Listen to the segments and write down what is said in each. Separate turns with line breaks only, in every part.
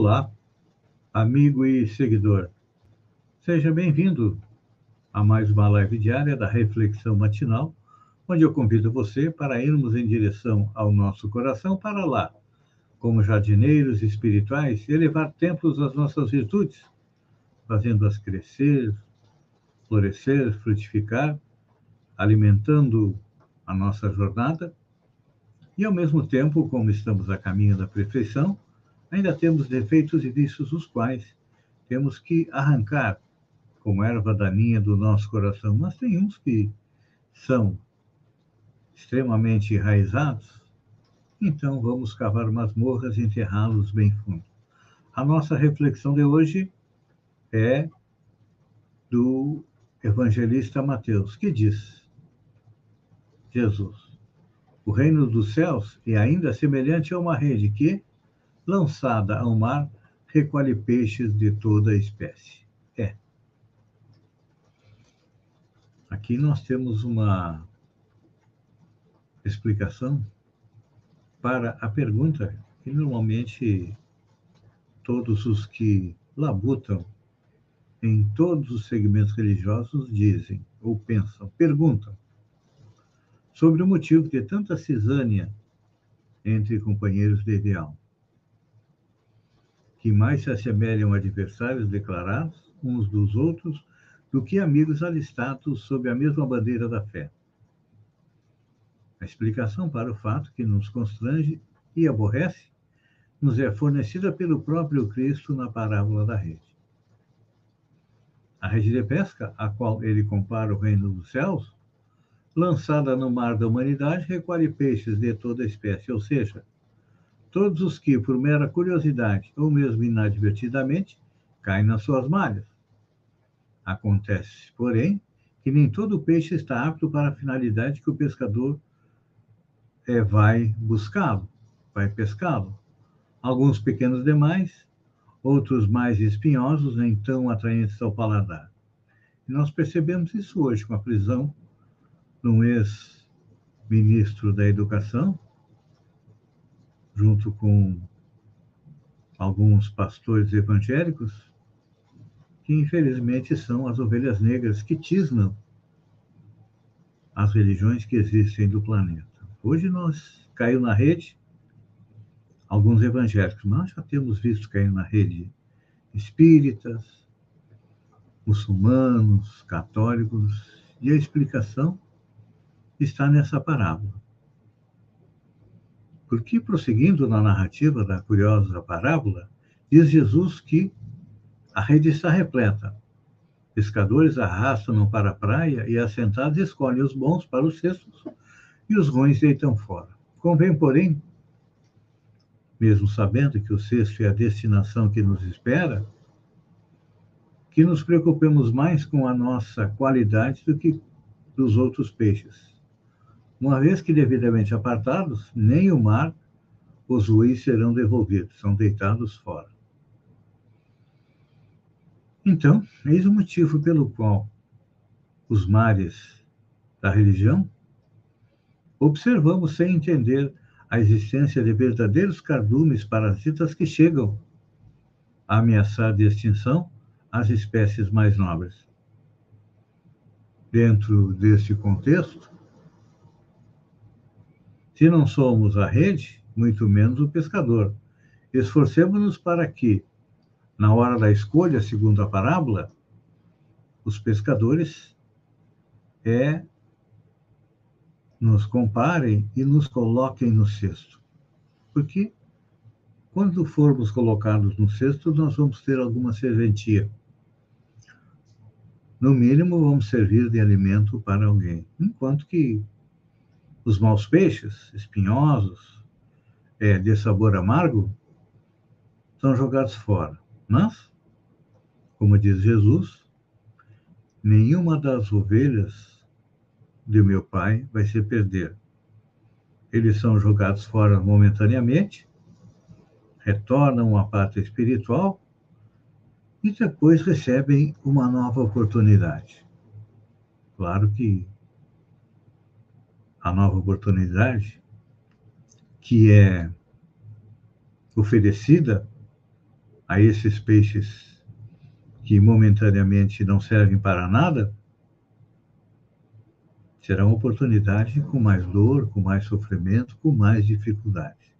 Olá, amigo e seguidor. Seja bem-vindo a mais uma live diária da Reflexão Matinal, onde eu convido você para irmos em direção ao nosso coração para lá, como jardineiros espirituais, elevar templos às nossas virtudes, fazendo-as crescer, florescer, frutificar, alimentando a nossa jornada e, ao mesmo tempo, como estamos a caminho da perfeição, ainda temos defeitos e vícios os quais temos que arrancar como erva daninha do nosso coração, mas tem uns que são extremamente enraizados, então vamos cavar masmorras e enterrá-los bem fundo. A nossa reflexão de hoje é do evangelista Mateus, que diz: Jesus, o reino dos céus é ainda semelhante a uma rede que, lançada ao mar, recolhe peixes de toda espécie. É. Aqui nós temos uma explicação para a pergunta que normalmente todos os que labutam em todos os segmentos religiosos dizem ou pensam, perguntam sobre o motivo de tanta cisânia entre companheiros de ideal que mais se assemelham adversários declarados uns dos outros do que amigos alistados sob a mesma bandeira da fé. A explicação para o fato que nos constrange e aborrece nos é fornecida pelo próprio Cristo na parábola da rede. A rede de pesca, a qual ele compara o reino dos céus, lançada no mar da humanidade, recolhe peixes de toda espécie, ou seja, todos os que, por mera curiosidade ou mesmo inadvertidamente, caem nas suas malhas. Acontece, porém, que nem todo peixe está apto para a finalidade que o pescador é, vai buscá-lo, vai pescá-lo. Alguns pequenos demais, outros mais espinhosos, nem tão atraentes ao paladar. E nós percebemos isso hoje com a prisão de um ex-ministro da Educação, junto com alguns pastores evangélicos, que infelizmente são as ovelhas negras que tisnam as religiões que existem do planeta. Hoje nós caiu na rede alguns evangélicos, nós já temos visto cair na rede espíritas, muçulmanos, católicos, e a explicação está nessa parábola. Porque, prosseguindo na narrativa da curiosa parábola, diz Jesus que a rede está repleta. Pescadores arrastam para a praia e, assentados, escolhem os bons para os cestos e os ruins deitam fora. Convém, porém, mesmo sabendo que o cesto é a destinação que nos espera, que nos preocupemos mais com a nossa qualidade do que dos outros peixes uma vez que devidamente apartados, nem o mar os ruins serão devolvidos, são deitados fora. Então, eis o motivo pelo qual os mares da religião observamos sem entender a existência de verdadeiros cardumes parasitas que chegam a ameaçar de extinção as espécies mais nobres. Dentro deste contexto, se não somos a rede, muito menos o pescador. Esforcemos-nos para que, na hora da escolha, segundo a parábola, os pescadores é nos comparem e nos coloquem no cesto. Porque quando formos colocados no cesto, nós vamos ter alguma serventia. No mínimo, vamos servir de alimento para alguém. Enquanto que os maus peixes, espinhosos, é de sabor amargo, são jogados fora. Mas, como diz Jesus, nenhuma das ovelhas de meu Pai vai se perder. Eles são jogados fora momentaneamente, retornam à parte espiritual e depois recebem uma nova oportunidade. Claro que a nova oportunidade que é oferecida a esses peixes que momentaneamente não servem para nada, será uma oportunidade com mais dor, com mais sofrimento, com mais dificuldade.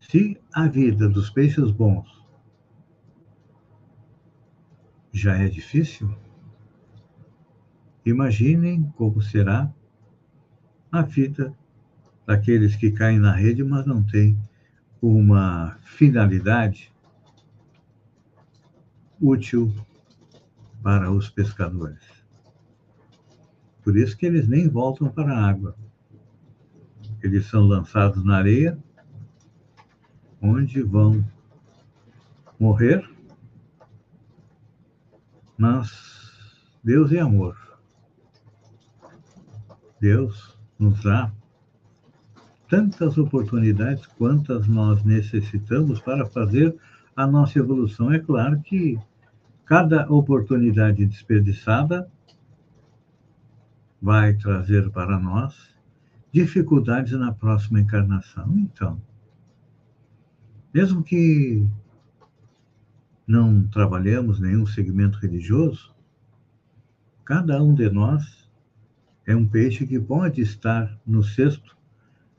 Se a vida dos peixes bons já é difícil, imaginem como será a vida daqueles que caem na rede, mas não têm uma finalidade útil para os pescadores. Por isso que eles nem voltam para a água. Eles são lançados na areia, onde vão morrer, mas Deus é amor. Deus nos dá tantas oportunidades quantas nós necessitamos para fazer a nossa evolução. É claro que cada oportunidade desperdiçada vai trazer para nós dificuldades na próxima encarnação. Então, mesmo que não trabalhemos nenhum segmento religioso, cada um de nós é um peixe que pode estar no cesto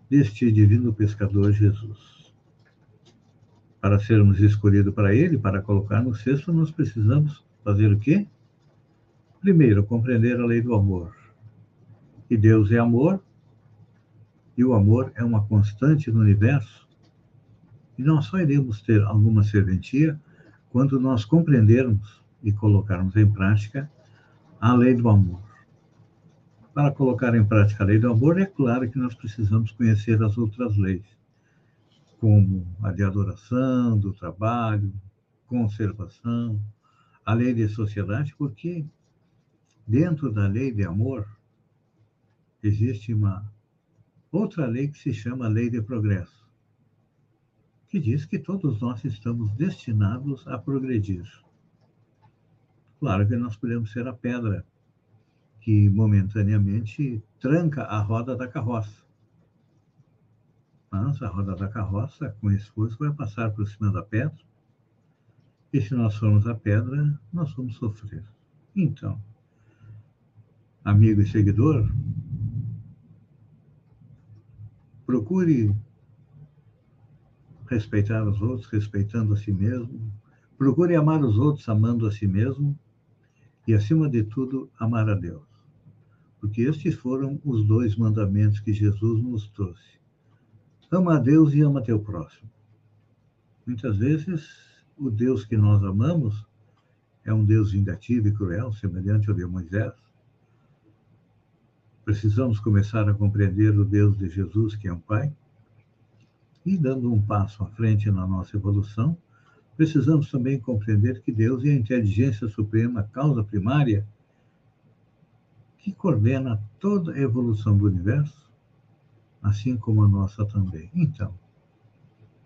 deste divino pescador Jesus. Para sermos escolhidos para ele, para colocar no cesto, nós precisamos fazer o quê? Primeiro, compreender a lei do amor que Deus é amor e o amor é uma constante no universo. E nós só iremos ter alguma serventia quando nós compreendermos e colocarmos em prática a lei do amor. Para colocar em prática a lei do amor, é claro que nós precisamos conhecer as outras leis, como a de adoração, do trabalho, conservação, a lei de sociedade, porque dentro da lei de amor existe uma outra lei que se chama Lei de Progresso, que diz que todos nós estamos destinados a progredir. Claro que nós podemos ser a pedra que momentaneamente tranca a roda da carroça. Mas a roda da carroça, com esforço, vai passar por cima da pedra. E se nós formos a pedra, nós vamos sofrer. Então, amigo e seguidor, Procure respeitar os outros, respeitando a si mesmo. Procure amar os outros, amando a si mesmo. E, acima de tudo, amar a Deus. Porque estes foram os dois mandamentos que Jesus nos trouxe. Ama a Deus e ama teu próximo. Muitas vezes, o Deus que nós amamos é um Deus vingativo e cruel, semelhante ao de Moisés. Precisamos começar a compreender o Deus de Jesus, que é um Pai, e dando um passo à frente na nossa evolução, precisamos também compreender que Deus é a inteligência suprema, a causa primária, que coordena toda a evolução do universo, assim como a nossa também. Então,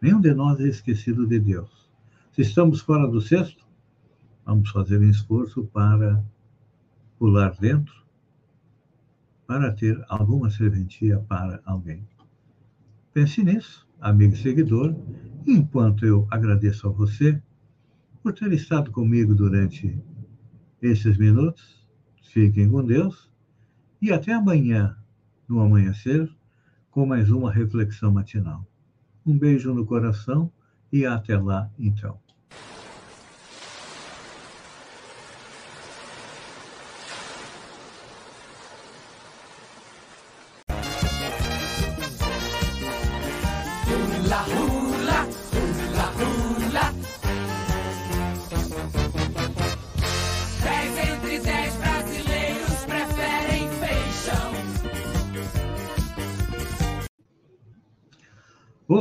nenhum de nós é esquecido de Deus. Se estamos fora do cesto, vamos fazer um esforço para pular dentro para ter alguma serventia para alguém. Pense nisso, amigo e seguidor, enquanto eu agradeço a você por ter estado comigo durante esses minutos. Fiquem com Deus e até amanhã, no amanhecer, com mais uma reflexão matinal. Um beijo no coração e até lá, então.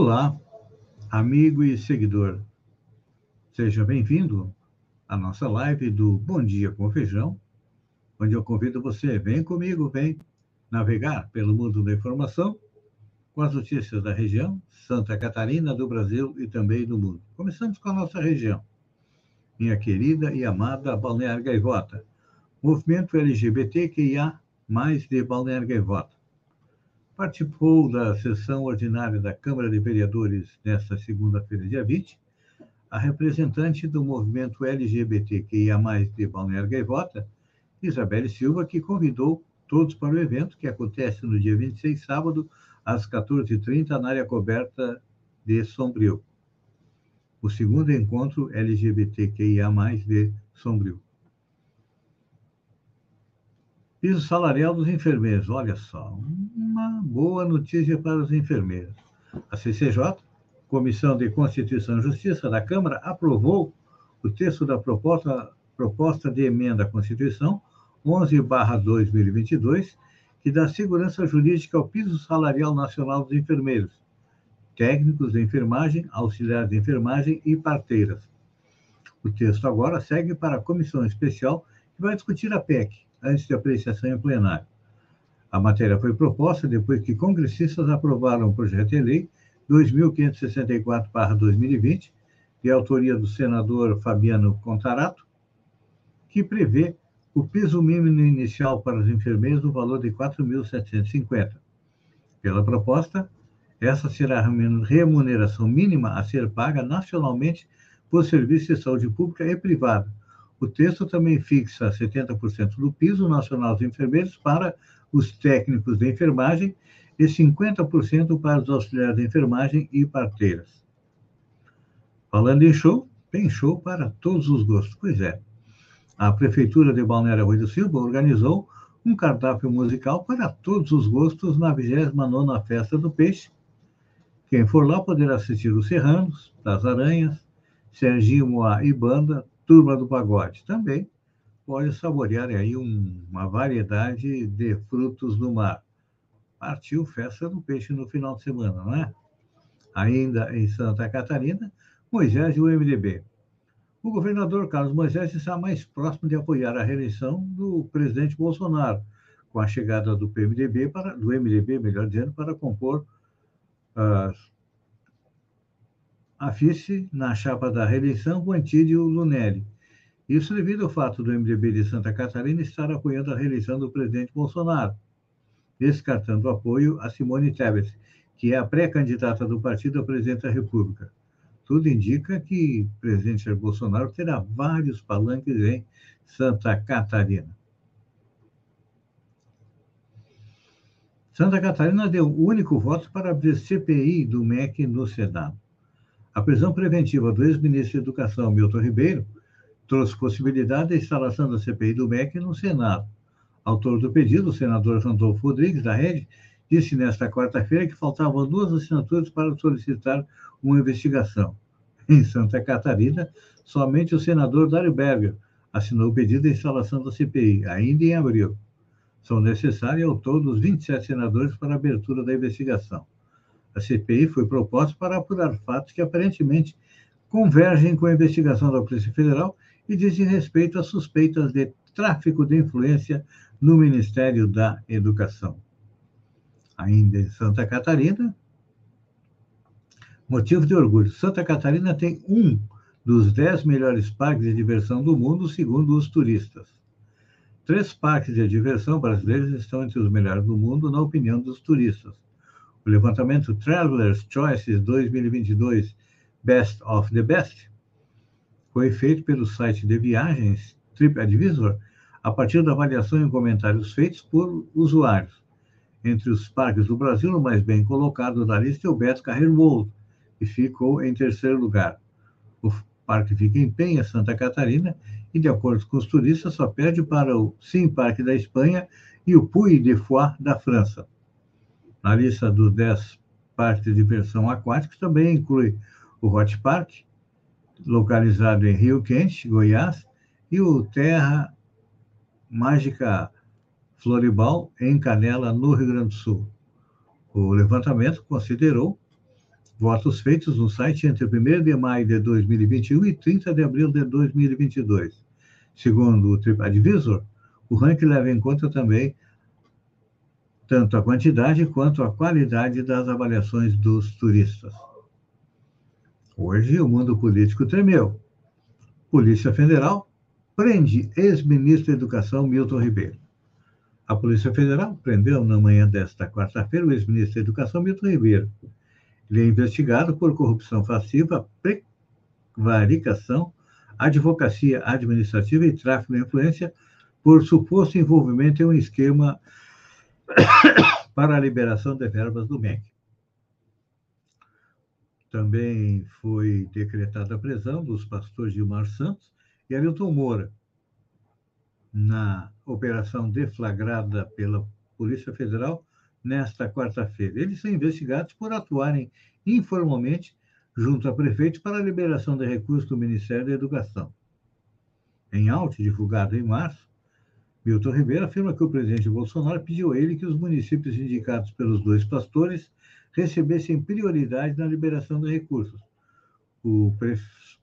Olá, amigo e seguidor. Seja bem-vindo à nossa live do Bom Dia com Feijão, onde eu convido você, vem comigo, vem navegar pelo mundo da informação com as notícias da região, Santa Catarina, do Brasil e também do mundo. Começamos com a nossa região. Minha querida e amada Balneário Gaivota, movimento LGBTQIA, mais de Balneário Gaivota participou da sessão ordinária da Câmara de Vereadores nesta segunda-feira, dia 20, a representante do movimento LGBTQIA+, de Balneário Gaivota, Isabelle Silva, que convidou todos para o evento, que acontece no dia 26, sábado, às 14h30, na área coberta de Sombrio. O segundo encontro LGBTQIA+, de Sombrio. Piso salarial dos enfermeiros. Olha só, uma boa notícia para os enfermeiros. A CCJ, Comissão de Constituição e Justiça da Câmara, aprovou o texto da proposta, proposta de emenda à Constituição 11/2022, que dá segurança jurídica ao piso salarial nacional dos enfermeiros, técnicos de enfermagem, auxiliares de enfermagem e parteiras. O texto agora segue para a comissão especial que vai discutir a PEC, antes de apreciação em plenário. A matéria foi proposta depois que congressistas aprovaram o projeto de lei 2564-2020, de autoria do senador Fabiano Contarato, que prevê o piso mínimo inicial para os enfermeiros no valor de R$ 4.750. Pela proposta, essa será a remuneração mínima a ser paga nacionalmente por serviços de saúde pública e privada, o texto também fixa 70% do piso nacional dos enfermeiros para os técnicos de enfermagem e 50% para os auxiliares de enfermagem e parteiras. Falando em show, tem show para todos os gostos. Pois é, a Prefeitura de Balneário Rui do Silva organizou um cardápio musical para todos os gostos na 29ª Festa do Peixe. Quem for lá poderá assistir os Serranos, das Aranhas, Serginho Moá e Banda, Turma do Pagode. Também pode saborear aí um, uma variedade de frutos do mar. Partiu Festa do Peixe no final de semana, não é? Ainda em Santa Catarina, Moisés e o MDB. O governador Carlos Moisés está mais próximo de apoiar a reeleição do presidente Bolsonaro, com a chegada do PMDB para, do MDB, melhor dizendo, para compor uh, a vice na chapa da reeleição com Antídio Lunelli. Isso devido ao fato do MDB de Santa Catarina estar apoiando a reeleição do presidente Bolsonaro, descartando o apoio a Simone Tebet, que é a pré-candidata do partido a presidente da República. Tudo indica que o presidente Jair Bolsonaro terá vários palanques em Santa Catarina. Santa Catarina deu o único voto para abrir CPI do MEC no Senado. A prisão preventiva do ex-ministro da Educação, Milton Ribeiro, trouxe possibilidade da instalação da CPI do MEC no Senado. Autor do pedido, o senador Randolfo Rodrigues, da Rede, disse nesta quarta-feira que faltavam duas assinaturas para solicitar uma investigação. Em Santa Catarina, somente o senador Dário Berger assinou o pedido de instalação da CPI, ainda em abril. São necessários ao todo os 27 senadores para a abertura da investigação. A CPI foi proposta para apurar fatos que aparentemente convergem com a investigação da Polícia Federal e dizem respeito a suspeitas de tráfico de influência no Ministério da Educação. Ainda em Santa Catarina, motivo de orgulho: Santa Catarina tem um dos dez melhores parques de diversão do mundo, segundo os turistas. Três parques de diversão brasileiros estão entre os melhores do mundo, na opinião dos turistas. O levantamento Travelers Choices 2022 Best of the Best foi feito pelo site de viagens TripAdvisor a partir da avaliação e comentários feitos por usuários. Entre os parques do Brasil, o mais bem colocado da lista é o Beto Carreiro World, que ficou em terceiro lugar. O parque fica em Penha, Santa Catarina, e, de acordo com os turistas, só perde para o Sim Parque da Espanha e o Puy de Foix da França. Na lista dos 10 parques de diversão aquática também inclui o Hot Park, localizado em Rio Quente, Goiás, e o Terra Mágica Floribal, em Canela, no Rio Grande do Sul. O levantamento considerou Votos feitos no site entre 1 de maio de 2021 e 30 de abril de 2022. Segundo o TripAdvisor, o ranking leva em conta também tanto a quantidade quanto a qualidade das avaliações dos turistas. Hoje, o mundo político tremeu. Polícia Federal prende ex-ministro da Educação Milton Ribeiro. A Polícia Federal prendeu na manhã desta quarta-feira o ex-ministro da Educação Milton Ribeiro. Ele é investigado por corrupção passiva, prevaricação, advocacia administrativa e tráfico de influência por suposto envolvimento em um esquema para a liberação de verbas do MEC. Também foi decretada a prisão dos pastores Gilmar Santos e Ailton Moura, na operação deflagrada pela Polícia Federal nesta quarta-feira. Eles são investigados por atuarem informalmente junto a prefeitos para a liberação de recursos do Ministério da Educação. Em auto divulgado em março, Milton Ribeiro afirma que o presidente Bolsonaro pediu a ele que os municípios indicados pelos dois pastores recebessem prioridade na liberação de recursos. Os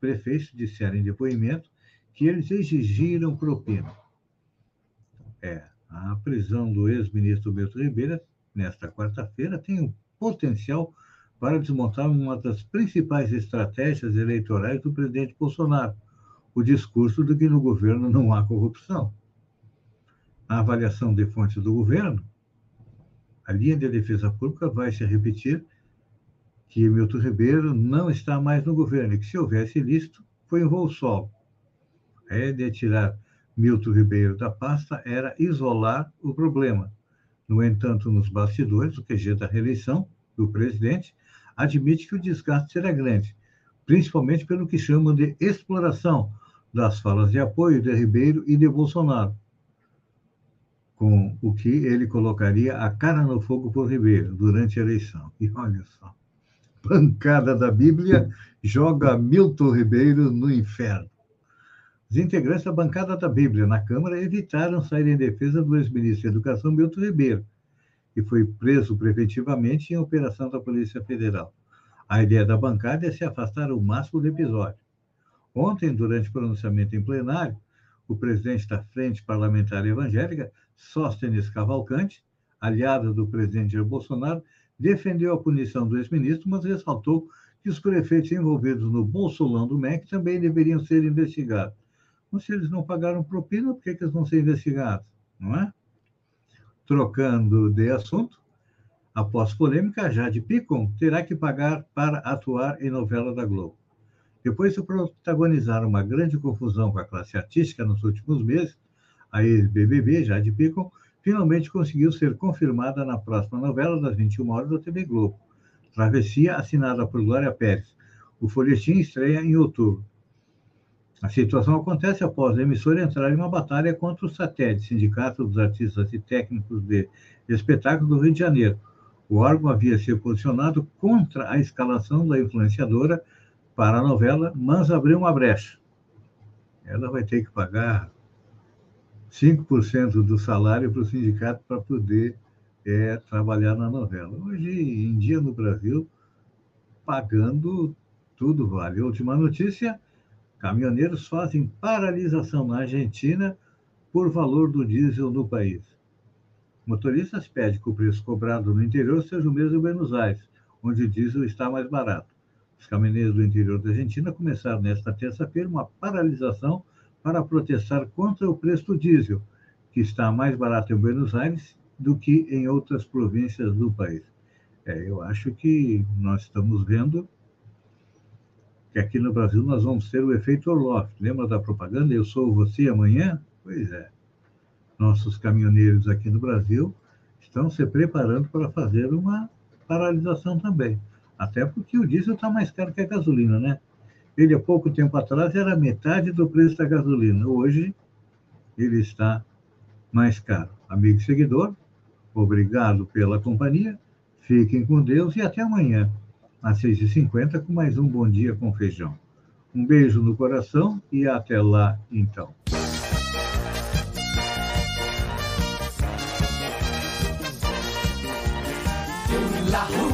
prefeitos disseram em depoimento que eles exigiram propina. É, a prisão do ex-ministro Milton Ribeiro, nesta quarta-feira, tem o potencial para desmontar uma das principais estratégias eleitorais do presidente Bolsonaro, o discurso de que no governo não há corrupção a avaliação de fontes do governo, a linha de defesa pública vai se repetir que Milton Ribeiro não está mais no governo e que, se houvesse ilícito, foi um voo solo. A ideia de tirar Milton Ribeiro da pasta era isolar o problema. No entanto, nos bastidores, o QG da reeleição do presidente admite que o desgaste será grande, principalmente pelo que chamam de exploração das falas de apoio de Ribeiro e de Bolsonaro, com o que ele colocaria a cara no fogo por Ribeiro durante a eleição. E olha só, pancada da Bíblia joga Milton Ribeiro no inferno. Os integrantes da bancada da Bíblia na Câmara evitaram sair em defesa do ex-ministro da Educação, Milton Ribeiro, que foi preso preventivamente em operação da Polícia Federal. A ideia da bancada é se afastar o máximo do episódio. Ontem, durante o pronunciamento em plenário, o presidente da Frente Parlamentar Evangélica, Sóstenes Cavalcante, aliado do presidente Jair Bolsonaro, defendeu a punição do ex-ministro, mas ressaltou que os prefeitos envolvidos no bolsolão do MEC também deveriam ser investigados. Mas se eles não pagaram propina, por que, que eles vão ser investigados? Não é? Trocando de assunto, após polêmica, Jade Picon terá que pagar para atuar em novela da Globo. Depois de protagonizar uma grande confusão com a classe artística nos últimos meses, a ex-BBB, Jade Picon, finalmente conseguiu ser confirmada na próxima novela das 21 horas da TV Globo, Travessia, assinada por Glória Pérez. O folhetim estreia em outubro. A situação acontece após a emissora entrar em uma batalha contra o SATED, Sindicato dos Artistas e Técnicos de Espetáculo do Rio de Janeiro. O órgão havia se posicionado contra a escalação da influenciadora para a novela, mas abriu uma brecha. Ela vai ter que pagar 5% do salário para o sindicato para poder é, trabalhar na novela. Hoje em dia, no Brasil, pagando tudo vale. Última notícia: caminhoneiros fazem paralisação na Argentina por valor do diesel no país. Motoristas pedem que o preço cobrado no interior seja o mesmo em Buenos Aires, onde o diesel está mais barato. Os caminhoneiros do interior da Argentina começaram nesta terça-feira uma paralisação para protestar contra o preço do diesel, que está mais barato em Buenos Aires do que em outras províncias do país. É, eu acho que nós estamos vendo que aqui no Brasil nós vamos ter o efeito Orloff. Lembra da propaganda? Eu sou você amanhã? Pois é. Nossos caminhoneiros aqui no Brasil estão se preparando para fazer uma paralisação também. Até porque o diesel está mais caro que a gasolina, né? Ele, há pouco tempo atrás, era metade do preço da gasolina. Hoje, ele está mais caro. Amigo seguidor, obrigado pela companhia. Fiquem com Deus e até amanhã, às 6h50, com mais um Bom Dia com Feijão. Um beijo no coração e até lá, então. La